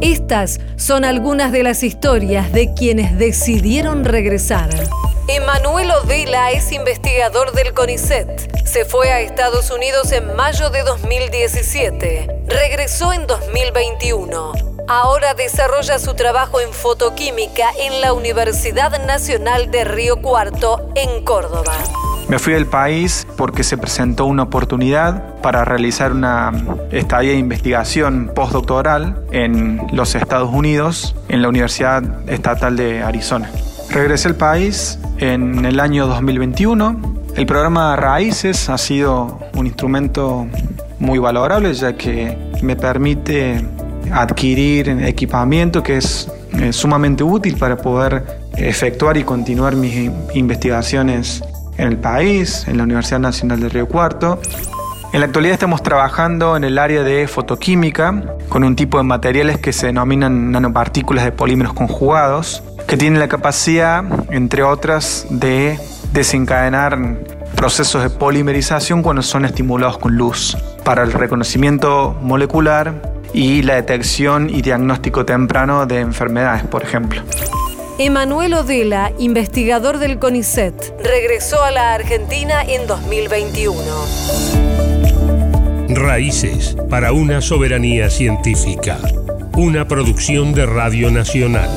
Estas son algunas de las historias de quienes decidieron regresar. Emanuel Odela es investigador del CONICET. Se fue a Estados Unidos en mayo de 2017. Regresó en 2021. Ahora desarrolla su trabajo en fotoquímica en la Universidad Nacional de Río Cuarto, en Córdoba. Me fui del país porque se presentó una oportunidad para realizar una estadía de investigación postdoctoral en los Estados Unidos, en la Universidad Estatal de Arizona. Regresé al país en el año 2021. El programa Raíces ha sido un instrumento muy valorable ya que me permite adquirir equipamiento que es sumamente útil para poder efectuar y continuar mis investigaciones en el país, en la Universidad Nacional de Río Cuarto. En la actualidad estamos trabajando en el área de fotoquímica con un tipo de materiales que se denominan nanopartículas de polímeros conjugados, que tienen la capacidad, entre otras, de desencadenar procesos de polimerización cuando son estimulados con luz, para el reconocimiento molecular y la detección y diagnóstico temprano de enfermedades, por ejemplo. Emanuel Odela, investigador del CONICET, regresó a la Argentina en 2021. Raíces para una soberanía científica. Una producción de Radio Nacional.